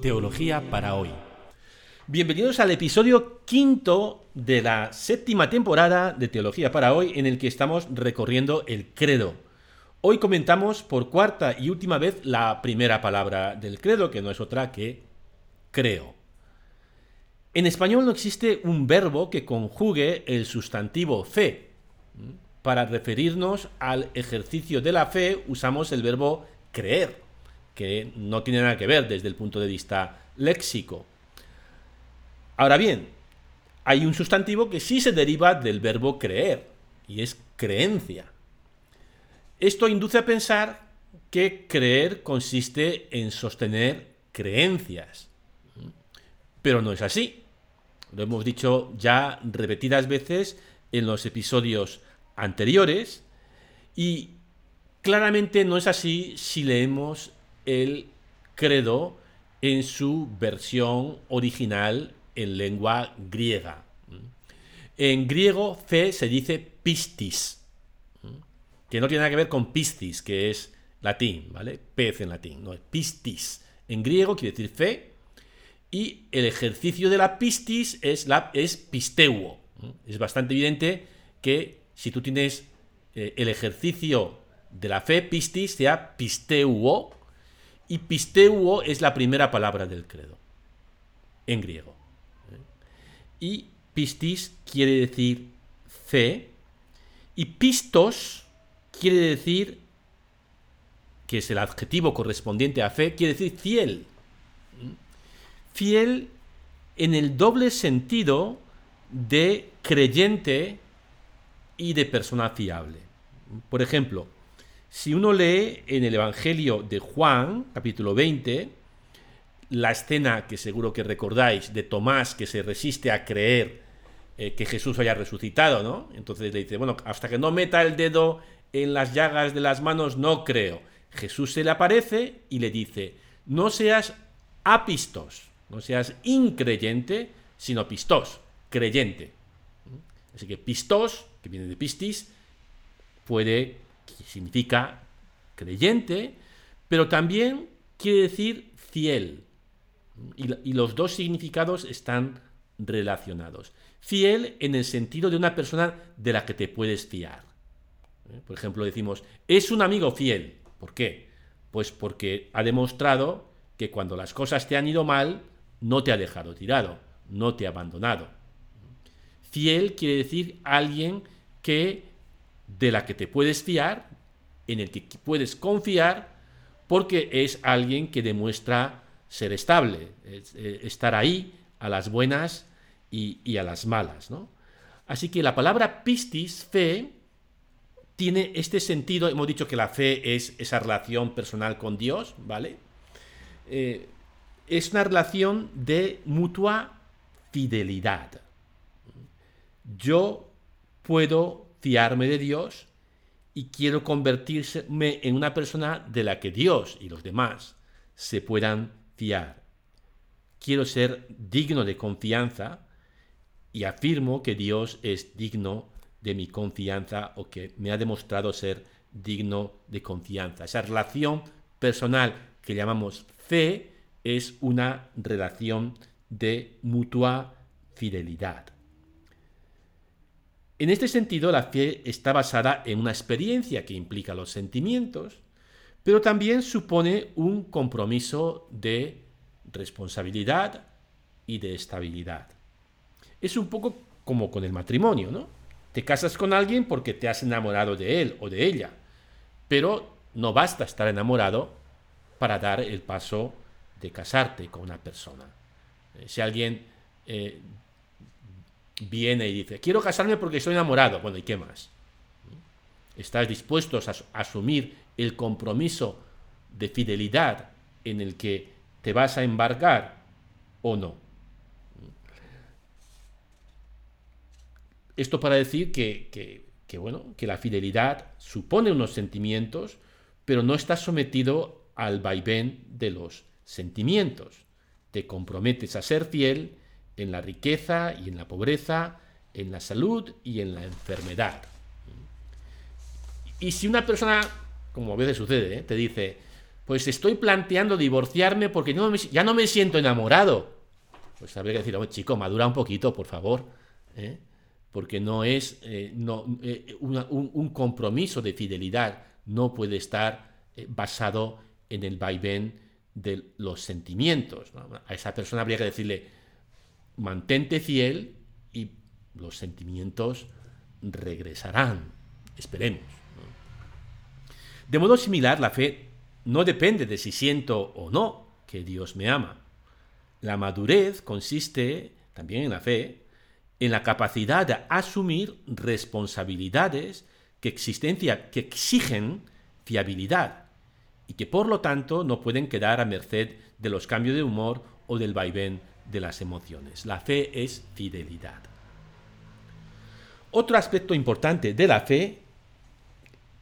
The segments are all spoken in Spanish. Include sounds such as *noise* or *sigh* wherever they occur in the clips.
Teología para hoy. Bienvenidos al episodio quinto de la séptima temporada de Teología para hoy en el que estamos recorriendo el credo. Hoy comentamos por cuarta y última vez la primera palabra del credo, que no es otra que creo. En español no existe un verbo que conjugue el sustantivo fe. Para referirnos al ejercicio de la fe usamos el verbo creer, que no tiene nada que ver desde el punto de vista léxico. Ahora bien, hay un sustantivo que sí se deriva del verbo creer, y es creencia. Esto induce a pensar que creer consiste en sostener creencias. Pero no es así. Lo hemos dicho ya repetidas veces en los episodios anteriores y claramente no es así si leemos el credo en su versión original en lengua griega. En griego fe se dice pistis, que no tiene nada que ver con pistis, que es latín, ¿vale? Pez en latín, no es pistis. En griego quiere decir fe y el ejercicio de la pistis es, la, es pisteuo. Es bastante evidente que si tú tienes eh, el ejercicio de la fe, pistis, sea pisteuo, y pisteuo es la primera palabra del credo, en griego. Y pistis quiere decir fe, y pistos quiere decir, que es el adjetivo correspondiente a fe, quiere decir fiel. Fiel en el doble sentido de creyente y de persona fiable. Por ejemplo, si uno lee en el Evangelio de Juan, capítulo 20, la escena que seguro que recordáis de Tomás que se resiste a creer eh, que Jesús haya resucitado, ¿no? Entonces le dice, bueno, hasta que no meta el dedo en las llagas de las manos, no creo. Jesús se le aparece y le dice, no seas apistos, no seas increyente, sino pistos, creyente. Así que pistos, que viene de pistis, puede, significa creyente, pero también quiere decir fiel. Y, los dos significados están relacionados. Fiel en el sentido de una persona de la que te puedes fiar. ¿Eh? Por ejemplo, decimos, es un amigo fiel. ¿Por qué? Pues porque ha demostrado que cuando las cosas te han ido mal, no te ha dejado tirado, no te ha abandonado. Fiel quiere decir alguien que de la que te puedes fiar, en el que puedes confiar, porque es alguien que demuestra ser estable, eh, estar ahí a las buenas y, a las malas. ¿no? Así que la palabra pistis, fe, tiene este sentido, hemos dicho que la fe es esa relación personal con Dios, ¿vale? Eh, es una relación de mutua fidelidad. Yo puedo fiarme de Dios y quiero convertirme en una persona de la que Dios y los demás se puedan fiar. Quiero ser digno de confianza y afirmo que Dios es digno de mi confianza o que me ha demostrado ser digno de confianza. Esa relación personal que llamamos fe es una relación de mutua fidelidad. En este sentido, la fe está basada en una experiencia que implica los sentimientos, pero también supone un compromiso de responsabilidad y de estabilidad. Es un poco como con el matrimonio, ¿no? Te casas con alguien porque te has enamorado de él o de ella, pero no basta estar enamorado para dar el paso de casarte con una persona. Eh, si alguien eh, viene y dice, quiero casarme porque estoy enamorado. Bueno, ¿y qué más? ¿Estás dispuesto a asumir el compromiso de fidelidad en el que te vas a embarcar o no? Esto para decir que, que, bueno, que la fidelidad supone unos sentimientos, pero no está sometido al vaivén de los sentimientos. Te comprometes a ser fiel en la riqueza y en la pobreza, en la salud y en la enfermedad. Y si una persona, como a veces sucede, ¿eh? te dice, pues estoy planteando divorciarme porque ya no me siento enamorado. Pues habría que decir, chico, madura un poquito, por favor. ¿eh? Porque no es eh, eh, un, compromiso de fidelidad, no puede estar basado en el vaivén de los sentimientos. A esa persona habría que decirle, mantente fiel y los sentimientos regresarán. Esperemos. De modo similar, la fe no depende de si siento o no que Dios me ama. La madurez consiste, también en la fe, en la capacidad de asumir responsabilidades que, existencia, que exigen fiabilidad y que por lo tanto no pueden quedar a merced de los cambios de humor o del vaivén de las emociones. La fe es fidelidad. Otro aspecto importante de la fe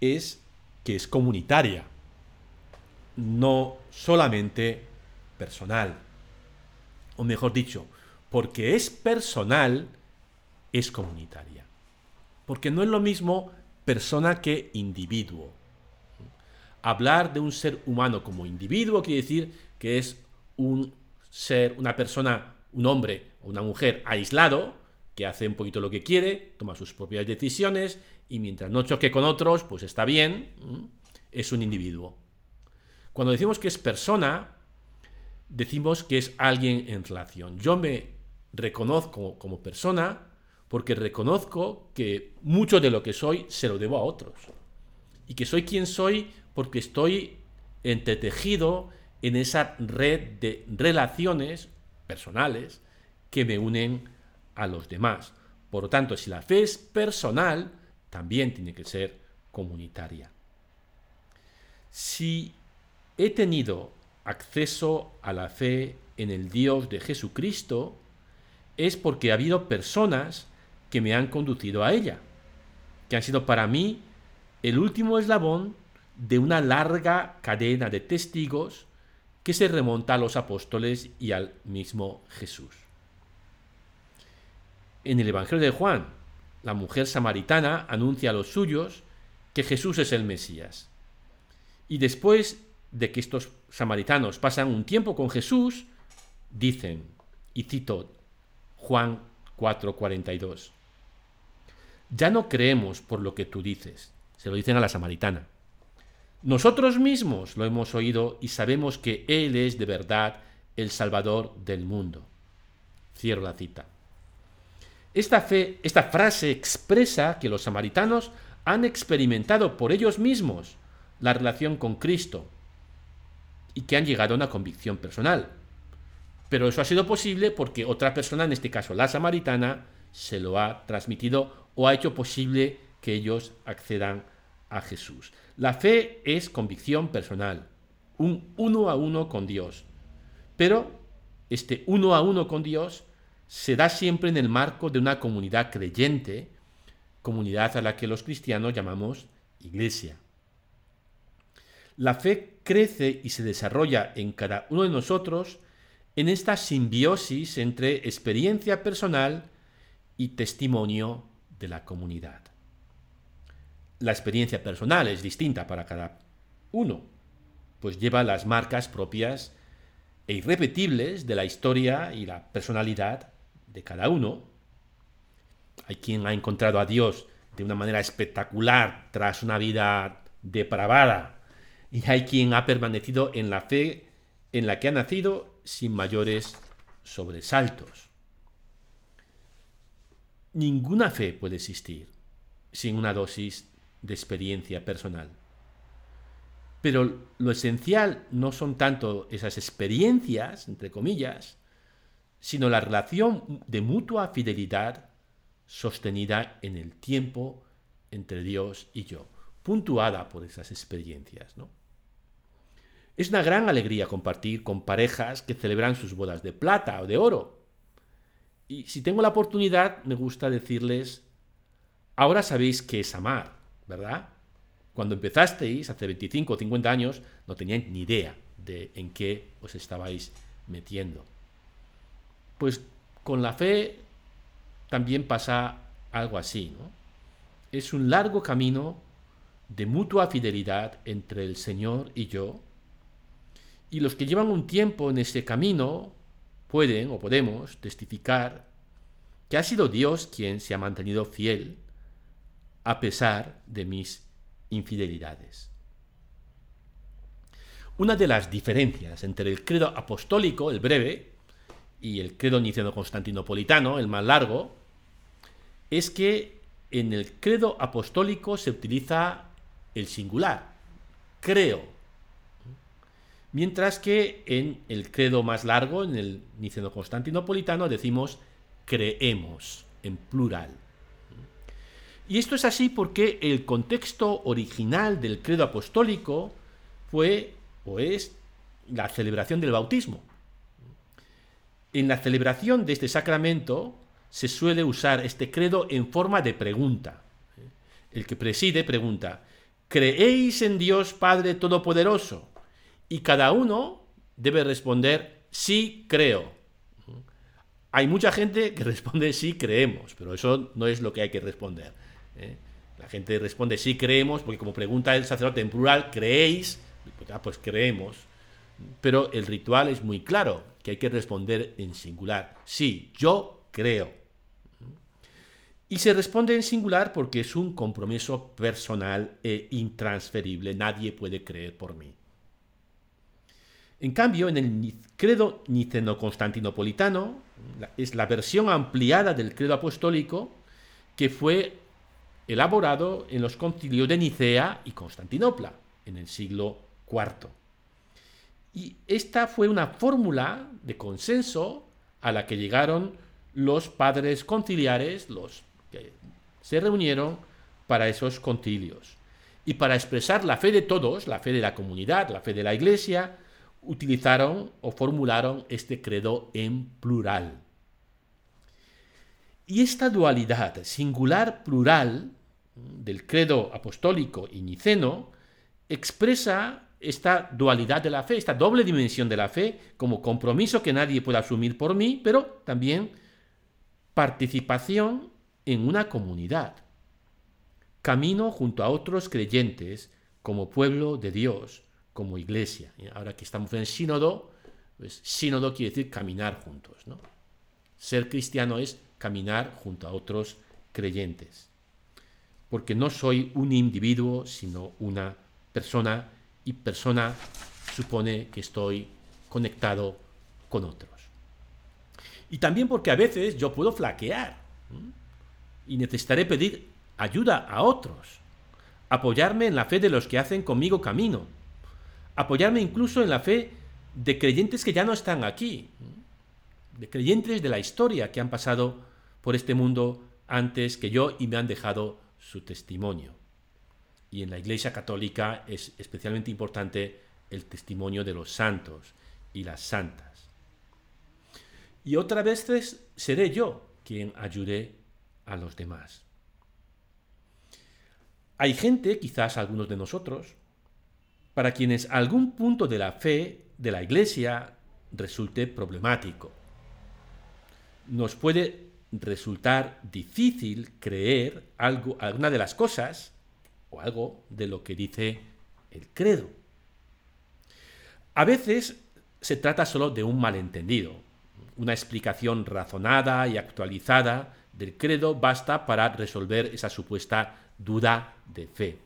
es que es comunitaria no solamente personal. O mejor dicho, porque es personal, es comunitaria. Porque no es lo mismo persona que individuo. Hablar de un ser humano como individuo quiere decir que es un ser, una persona, un hombre o una mujer aislado, que hace un poquito lo que quiere, toma sus propias decisiones y mientras no choque con otros, pues está bien, es un individuo. Cuando decimos que es persona, decimos que es alguien en relación. Yo me reconozco como persona porque reconozco que mucho de lo que soy se lo debo a otros. Y que soy quien soy porque estoy entretejido en esa red de relaciones personales que me unen a los demás. Por lo tanto, si la fe es personal, también tiene que ser comunitaria. Si he tenido acceso a la fe en el Dios de Jesucristo es porque ha habido personas que me han conducido a ella, que han sido para mí el último eslabón de una larga cadena de testigos que se remonta a los apóstoles y al mismo Jesús. En el Evangelio de Juan, la mujer samaritana anuncia a los suyos que Jesús es el Mesías. Y después de que estos samaritanos pasan un tiempo con Jesús, dicen, y cito Juan 4:42, ya no creemos por lo que tú dices, se lo dicen a la samaritana. Nosotros mismos lo hemos oído y sabemos que Él es de verdad el Salvador del mundo. Cierro la cita. Esta, fe, esta frase expresa que los samaritanos han experimentado por ellos mismos la relación con Cristo y que han llegado a una convicción personal. Pero eso ha sido posible porque otra persona, en este caso la samaritana, se lo ha transmitido o ha hecho posible que ellos accedan a Jesús. La fe es convicción personal, un uno a uno con Dios. Pero este uno a uno con Dios se da siempre en el marco de una comunidad creyente, comunidad a la que los cristianos llamamos iglesia. La fe crece y se desarrolla en cada uno de nosotros en esta simbiosis entre experiencia personal y testimonio de la comunidad. La experiencia personal es distinta para cada uno, pues lleva las marcas propias e irrepetibles de la historia y la personalidad de cada uno. Hay quien ha encontrado a Dios de una manera espectacular tras una vida depravada y hay quien ha permanecido en la fe en la que ha nacido sin mayores sobresaltos. Ninguna fe puede existir sin una dosis de experiencia personal. Pero lo esencial no son tanto esas experiencias, entre comillas, sino la relación de mutua fidelidad sostenida en el tiempo entre Dios y yo, puntuada por esas experiencias. ¿no? Es una gran alegría compartir con parejas que celebran sus bodas de plata o de oro. Y si tengo la oportunidad, me gusta decirles, ahora sabéis qué es amar, ¿verdad? Cuando empezasteis, hace 25 o 50 años, no teníais ni idea de en qué os estabais metiendo. Pues con la fe también pasa algo así, ¿no? Es un largo camino de mutua fidelidad entre el Señor y yo, Y los que llevan un tiempo en ese camino pueden o podemos testificar que ha sido Dios quien se ha mantenido fiel a pesar de mis infidelidades. Una de las diferencias entre el credo apostólico, el breve, y el credo niceno-constantinopolitano, el más largo, es que en el credo apostólico se utiliza el singular, creo, mientras que en el credo más largo, en el niceno-constantinopolitano, decimos creemos, en plural. Y esto es así porque el contexto original del credo apostólico fue o es la celebración del bautismo. En la celebración de este sacramento se suele usar este credo en forma de pregunta. El que preside pregunta, ¿creéis en Dios Padre Todopoderoso? Y cada uno debe responder, sí creo. Hay mucha gente que *laughs* responde sí creemos, pero eso no es lo que hay que responder. ¿Eh? La gente responde sí creemos, porque como pregunta el sacerdote en plural, ¿creéis? Pues, pues creemos. Pero el ritual es muy claro, que hay que responder en singular. Sí, yo creo. Y se responde en singular porque es un compromiso personal e intransferible. Nadie puede creer por mí. En cambio, en el credo niceno-constantinopolitano, es la versión ampliada del credo apostólico que fue elaborado en los concilios de Nicea y Constantinopla en el siglo IV. Y esta fue una fórmula de consenso a la que llegaron los padres conciliares, los que se reunieron para esos concilios. Y para expresar la fe de todos, la fe de la comunidad, la fe de la iglesia, utilizaron o formularon este credo en plural. Y esta dualidad singular-plural del credo apostólico y niceno expresa esta dualidad de la fe, esta doble dimensión de la fe, como compromiso que nadie puede asumir por mí, pero también participación en una comunidad. Camino junto a otros creyentes como pueblo de Dios, como iglesia. Ahora que estamos en sínodo, pues sínodo quiere decir caminar juntos. ¿no? Ser cristiano es caminar junto a otros creyentes. Porque no soy un individuo, sino una persona y persona supone que estoy conectado con otros. Y también porque a veces yo puedo flaquear y necesitaré pedir ayuda a otros, apoyarme en la fe de los que hacen conmigo camino, apoyarme incluso en la fe de creyentes que ya no están aquí, de creyentes de la historia que han pasado por este mundo antes que yo y me han dejado su testimonio y en la Iglesia Católica es especialmente importante el testimonio de los santos y las santas. Y otras veces seré yo quien ayude a los demás. Hay gente, quizás algunos de nosotros, para quienes algún punto de la fe de la Iglesia resulte problemático. Nos puede resultar difícil creer algo, alguna de las cosas o algo de lo que dice el credo. A veces se trata solo de un malentendido. Una explicación razonada y actualizada del credo basta para resolver esa supuesta duda de fe.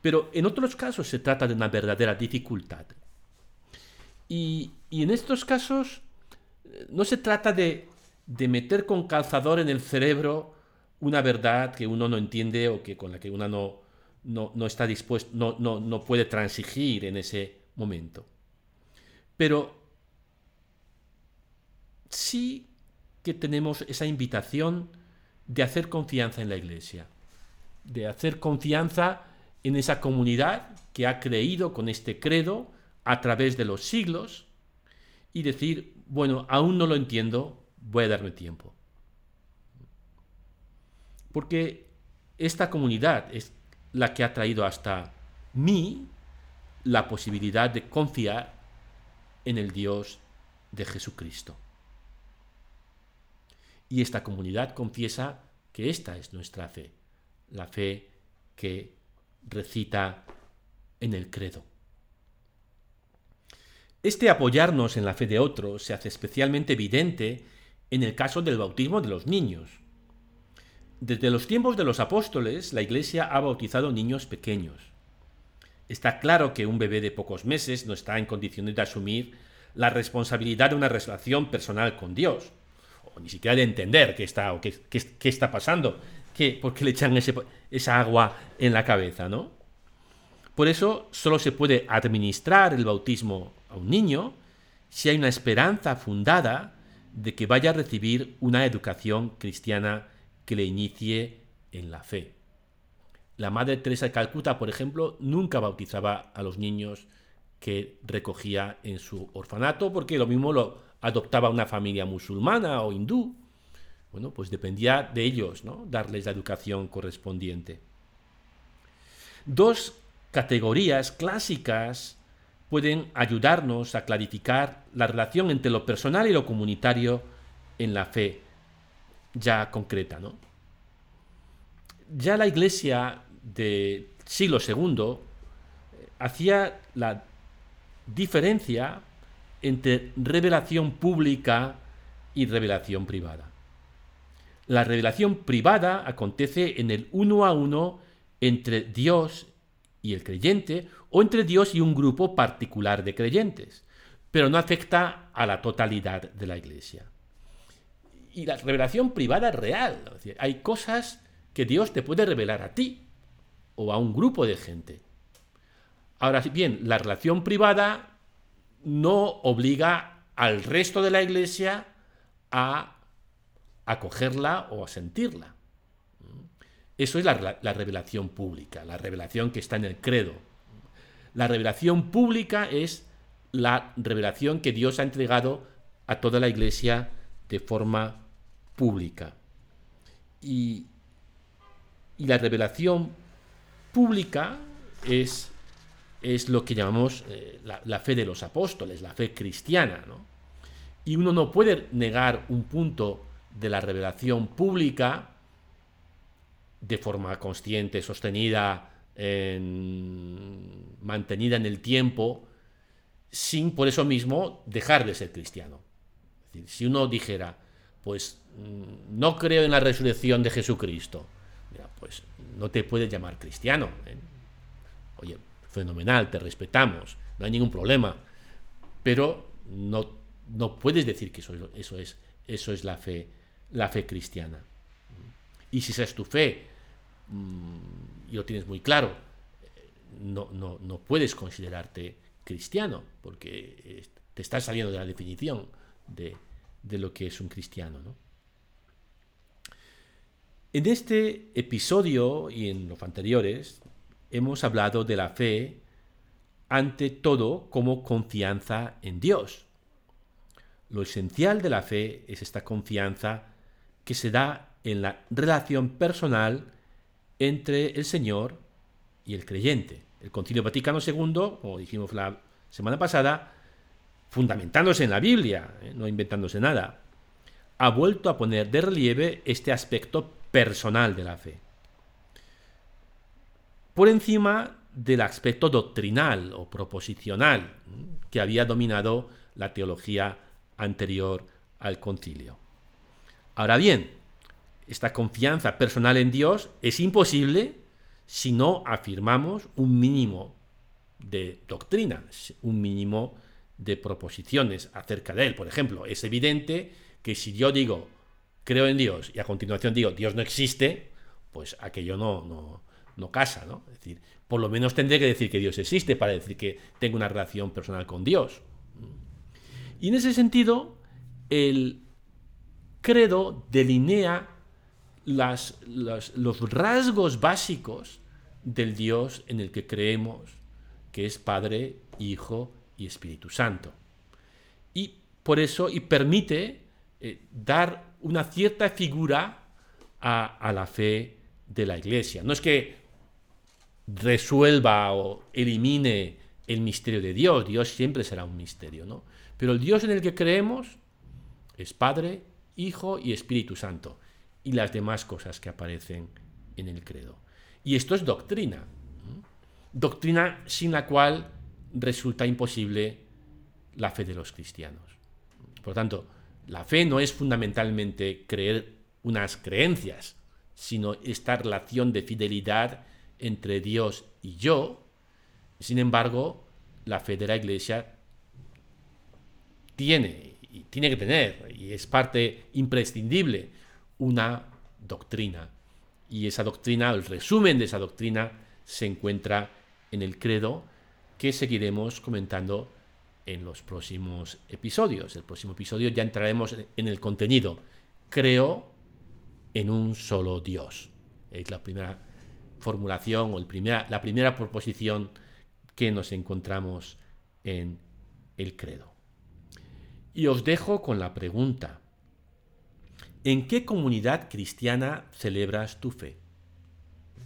Pero en otros casos se trata de una verdadera dificultad. Y, en estos casos eh, no se trata de, de meter con calzador en el cerebro una verdad que uno no entiende o que con la que uno no, no, está dispuesto, no, no, no puede transigir en ese momento. Pero sí que tenemos esa invitación de hacer confianza en la Iglesia, de hacer confianza en esa comunidad que ha creído con este credo a través de los siglos y decir, bueno, aún no lo entiendo, voy a darme tiempo. Porque esta comunidad, la que ha traído hasta mí la posibilidad de confiar en el Dios de Jesucristo. Y esta comunidad confiesa que esta es nuestra fe, la fe que recita en el credo. Este apoyarnos en la fe de otros se hace especialmente evidente en el caso del bautismo de los niños. Desde los tiempos de los apóstoles, la Iglesia ha bautizado niños pequeños. Está claro que un bebé de pocos meses no está en condiciones de asumir la responsabilidad de una relación personal con Dios, o ni siquiera de entender qué está, o qué, está pasando, qué, por qué le echan esa agua en la cabeza, ¿no? Por eso solo se puede administrar el bautismo a un niño si hay una esperanza fundada de que vaya a recibir una educación cristiana que le inicie en la fe. La Madre Teresa de Calcuta, por ejemplo, nunca bautizaba a los niños que recogía en su orfanato, porque lo mismo lo adoptaba una familia musulmana o hindú. Bueno, pues dependía de ellos, ¿no? Darles la educación correspondiente. Dos categorías clásicas pueden ayudarnos a clarificar la relación entre lo personal y lo comunitario en la fe ya concreta. ¿no? Ya la iglesia del siglo II eh, hacía la diferencia entre revelación pública y revelación privada. La revelación privada acontece en el uno a uno entre Dios y el creyente o entre Dios y un grupo particular de creyentes, pero no afecta a la totalidad de la iglesia y la revelación privada es real. hay cosas que Dios te puede revelar a ti o a un grupo de gente. Ahora bien, la relación privada no obliga al resto de la iglesia a acogerla o a sentirla. Eso es la, la, revelación pública, la revelación que está en el credo. La revelación pública es la revelación que Dios ha entregado a toda la iglesia de forma pública. Y, la revelación pública es, es lo que llamamos eh, la, fe de los apóstoles, la fe cristiana. Y uno no puede negar un punto de la revelación pública de forma consciente, sostenida, mantenida en el tiempo, sin por eso mismo dejar de ser cristiano. si uno dijera, pues mm, no creo en la resurrección de Jesucristo. pues no te puedes llamar cristiano. ¿eh? Oye, fenomenal, te respetamos, no hay ningún problema. Pero no, no puedes decir que eso, eso, es, eso es la fe, la fe cristiana. Y si esa es tu fe, y lo tienes muy claro, no, no, no puedes considerarte cristiano, porque eh, te estás saliendo de la definición de, de lo que es un cristiano. ¿no? En este episodio y en los anteriores hemos hablado de la fe ante todo como confianza en Dios. Lo esencial de la fe es esta confianza que se da en la relación personal entre el Señor y el creyente. El Concilio Vaticano II, como dijimos la semana pasada, fundamentándose en la Biblia, ¿eh? no inventándose nada, ha vuelto a poner de relieve este aspecto personal de la fe. Por encima del aspecto doctrinal o proposicional que había dominado la teología anterior al concilio. Ahora bien, esta confianza personal en Dios es imposible si no afirmamos un mínimo de doctrina, un mínimo de proposiciones acerca de él. Por ejemplo, es evidente que si yo digo creo en Dios y a continuación digo Dios no existe, pues aquello no, no, no casa, ¿no? Es decir, por lo menos tendré que decir que Dios existe para decir que tengo una relación personal con Dios. Y en ese sentido, el credo delinea las, los rasgos básicos del Dios en el que creemos, que es Padre, Hijo y Espíritu Santo. Y por eso, y permite eh, dar una cierta figura a, la fe de la Iglesia. No es que resuelva o elimine el misterio de Dios, Dios siempre será un misterio, ¿no? Pero el Dios en el que creemos es Padre, Hijo y Espíritu Santo, y las demás cosas que aparecen en el credo. Y esto es doctrina, doctrina sin la cual resulta imposible la fe de los cristianos. Por lo tanto, la fe no es fundamentalmente creer unas creencias, sino esta relación de fidelidad entre Dios y yo. Sin embargo, la fe de la Iglesia tiene y tiene que tener, y es parte imprescindible, una doctrina. Y esa doctrina, el resumen de esa doctrina, se encuentra en el credo que seguiremos comentando en los próximos episodios. El próximo episodio ya entraremos en el contenido. Creo en un solo Dios. Es la primera formulación o el primera, la primera proposición que nos encontramos en el credo. Y os dejo con la pregunta. ¿En qué comunidad cristiana celebras tu fe?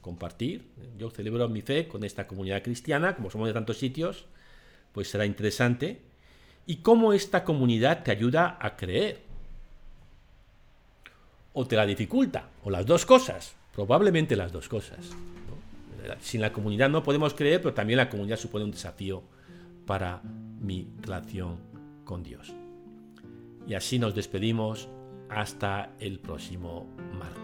Compartir. Yo celebro mi fe con esta comunidad cristiana, como somos de tantos sitios, pues será interesante. ¿Y cómo esta comunidad te ayuda a creer? ¿O te la dificulta? ¿O las dos cosas? Probablemente las dos cosas. Sin la comunidad no podemos creer, pero también la comunidad supone un desafío para mi relación con Dios. Y así nos despedimos hasta el próximo martes.